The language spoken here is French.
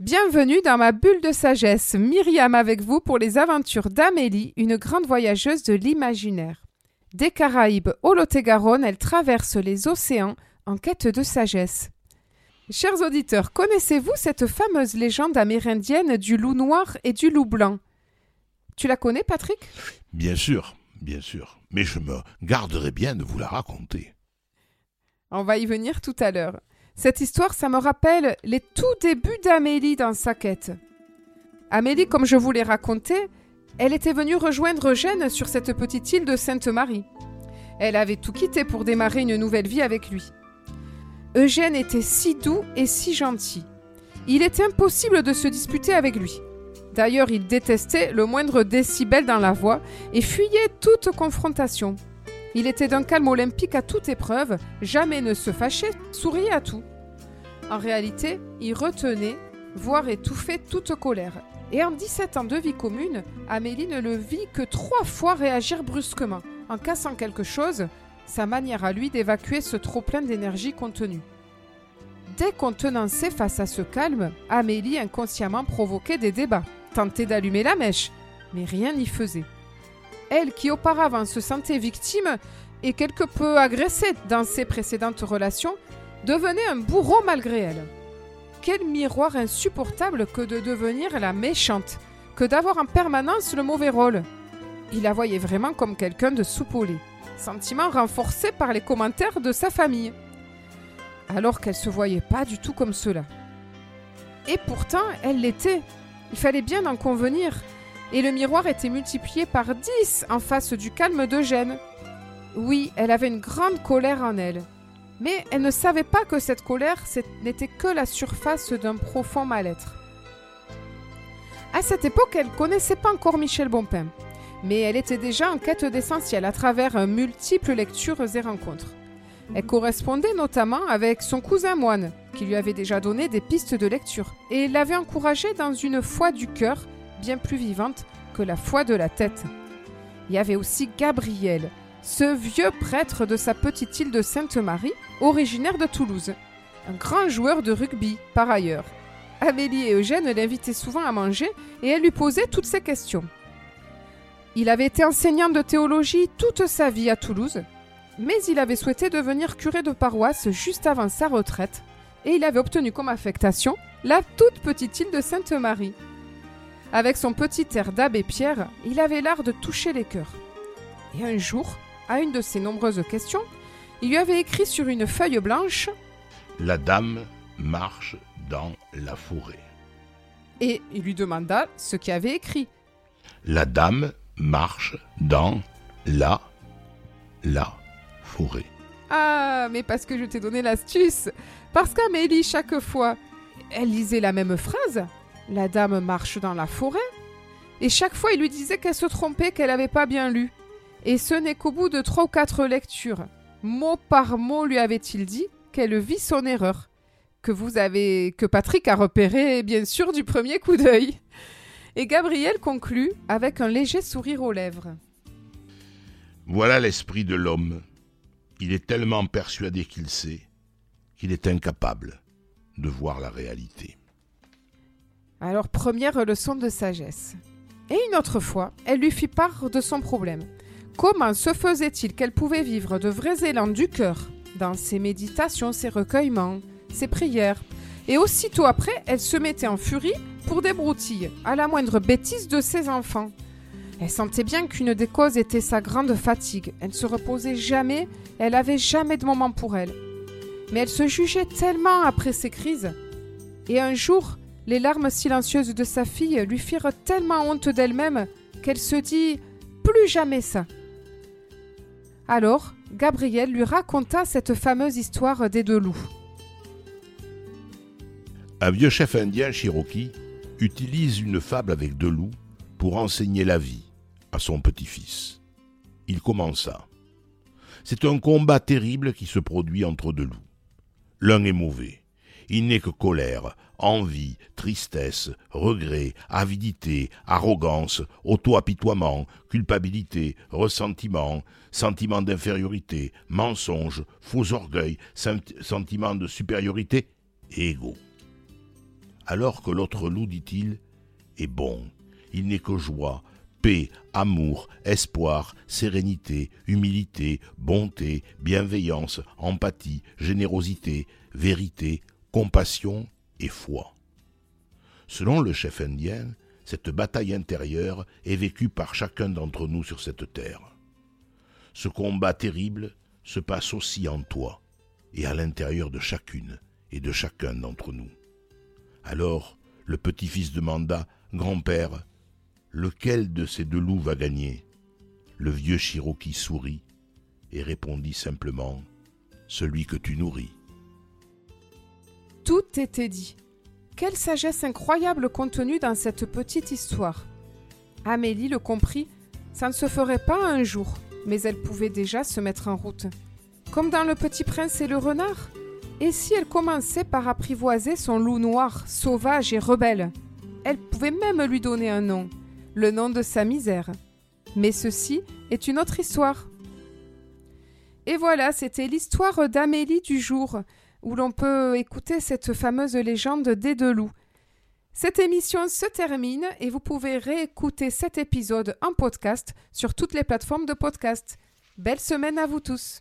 Bienvenue dans ma bulle de sagesse. Myriam avec vous pour les aventures d'Amélie, une grande voyageuse de l'imaginaire. Des Caraïbes au Lot-et-Garonne, elle traverse les océans en quête de sagesse. Chers auditeurs, connaissez-vous cette fameuse légende amérindienne du loup noir et du loup blanc? Tu la connais, Patrick? Bien sûr, bien sûr. Mais je me garderai bien de vous la raconter. On va y venir tout à l'heure. Cette histoire, ça me rappelle les tout débuts d'Amélie dans sa quête. Amélie, comme je vous l'ai raconté, elle était venue rejoindre Eugène sur cette petite île de Sainte-Marie. Elle avait tout quitté pour démarrer une nouvelle vie avec lui. Eugène était si doux et si gentil. Il était impossible de se disputer avec lui. D'ailleurs, il détestait le moindre décibel dans la voix et fuyait toute confrontation. Il était d'un calme olympique à toute épreuve, jamais ne se fâchait, souriait à tout. En réalité, il retenait, voire étouffait toute colère. Et en 17 ans de vie commune, Amélie ne le vit que trois fois réagir brusquement, en cassant quelque chose, sa manière à lui d'évacuer ce trop-plein d'énergie contenue. Dès qu'on tenançait face à ce calme, Amélie inconsciemment provoquait des débats, tentait d'allumer la mèche, mais rien n'y faisait elle qui auparavant se sentait victime et quelque peu agressée dans ses précédentes relations, devenait un bourreau malgré elle. Quel miroir insupportable que de devenir la méchante, que d'avoir en permanence le mauvais rôle. Il la voyait vraiment comme quelqu'un de soupolé, sentiment renforcé par les commentaires de sa famille, alors qu'elle se voyait pas du tout comme cela. Et pourtant, elle l'était. Il fallait bien en convenir et le miroir était multiplié par dix en face du calme d'Eugène. Oui, elle avait une grande colère en elle. Mais elle ne savait pas que cette colère n'était que la surface d'un profond mal-être. À cette époque, elle ne connaissait pas encore Michel Bonpin, mais elle était déjà en quête d'essentiel à travers multiples lectures et rencontres. Elle correspondait notamment avec son cousin moine, qui lui avait déjà donné des pistes de lecture, et l'avait encouragée dans une foi du cœur bien plus vivante que la foi de la tête. Il y avait aussi Gabriel, ce vieux prêtre de sa petite île de Sainte-Marie, originaire de Toulouse. Un grand joueur de rugby, par ailleurs. Amélie et Eugène l'invitaient souvent à manger et elle lui posait toutes ces questions. Il avait été enseignant de théologie toute sa vie à Toulouse, mais il avait souhaité devenir curé de paroisse juste avant sa retraite, et il avait obtenu comme affectation la toute petite île de Sainte-Marie. Avec son petit air d'abbé Pierre, il avait l'art de toucher les cœurs. Et un jour, à une de ses nombreuses questions, il lui avait écrit sur une feuille blanche La dame marche dans la forêt. Et il lui demanda ce qu'il avait écrit. La dame marche dans la la forêt. Ah, mais parce que je t'ai donné l'astuce. Parce qu'Amélie, chaque fois, elle lisait la même phrase, la dame marche dans la forêt. Et chaque fois, il lui disait qu'elle se trompait, qu'elle n'avait pas bien lu. Et ce n'est qu'au bout de trois ou quatre lectures, mot par mot, lui avait-il dit qu'elle vit son erreur. Que vous avez, que Patrick a repéré, bien sûr, du premier coup d'œil. Et Gabriel conclut avec un léger sourire aux lèvres. Voilà l'esprit de l'homme. Il est tellement persuadé qu'il sait qu'il est incapable de voir la réalité. Alors, première leçon de sagesse. Et une autre fois, elle lui fit part de son problème. Comment se faisait-il qu'elle pouvait vivre de vrais élans du cœur dans ses méditations, ses recueillements, ses prières? Et aussitôt après, elle se mettait en furie pour des broutilles, à la moindre bêtise de ses enfants. Elle sentait bien qu'une des causes était sa grande fatigue. Elle ne se reposait jamais, elle avait jamais de moment pour elle. Mais elle se jugeait tellement après ces crises. Et un jour, les larmes silencieuses de sa fille lui firent tellement honte d'elle-même qu'elle se dit plus jamais ça. Alors, Gabriel lui raconta cette fameuse histoire des deux loups. Un vieux chef indien Cherokee utilise une fable avec deux loups pour enseigner la vie à son petit-fils. Il commença. C'est un combat terrible qui se produit entre deux loups. L'un est mauvais, il n'est que colère, envie, tristesse, regret, avidité, arrogance, auto-apitoiement, culpabilité, ressentiment, sentiment d'infériorité, mensonge, faux orgueil, sentiment de supériorité, égo. alors que l'autre loup, dit-il, est bon. Il n'est que joie, paix, amour, espoir, sérénité, humilité, bonté, bienveillance, empathie, générosité, vérité, compassion et foi. Selon le chef indien, cette bataille intérieure est vécue par chacun d'entre nous sur cette terre. Ce combat terrible se passe aussi en toi et à l'intérieur de chacune et de chacun d'entre nous. Alors, le petit-fils demanda, Grand-père, lequel de ces deux loups va gagner? Le vieux Cherokee sourit et répondit simplement, Celui que tu nourris. Tout était dit. Quelle sagesse incroyable contenue dans cette petite histoire. Amélie le comprit, ça ne se ferait pas un jour, mais elle pouvait déjà se mettre en route. Comme dans Le Petit Prince et le Renard Et si elle commençait par apprivoiser son loup noir, sauvage et rebelle? Elle pouvait même lui donner un nom, le nom de sa misère. Mais ceci est une autre histoire. Et voilà, c'était l'histoire d'Amélie du jour où l'on peut écouter cette fameuse légende des deux loups. Cette émission se termine et vous pouvez réécouter cet épisode en podcast sur toutes les plateformes de podcast. Belle semaine à vous tous.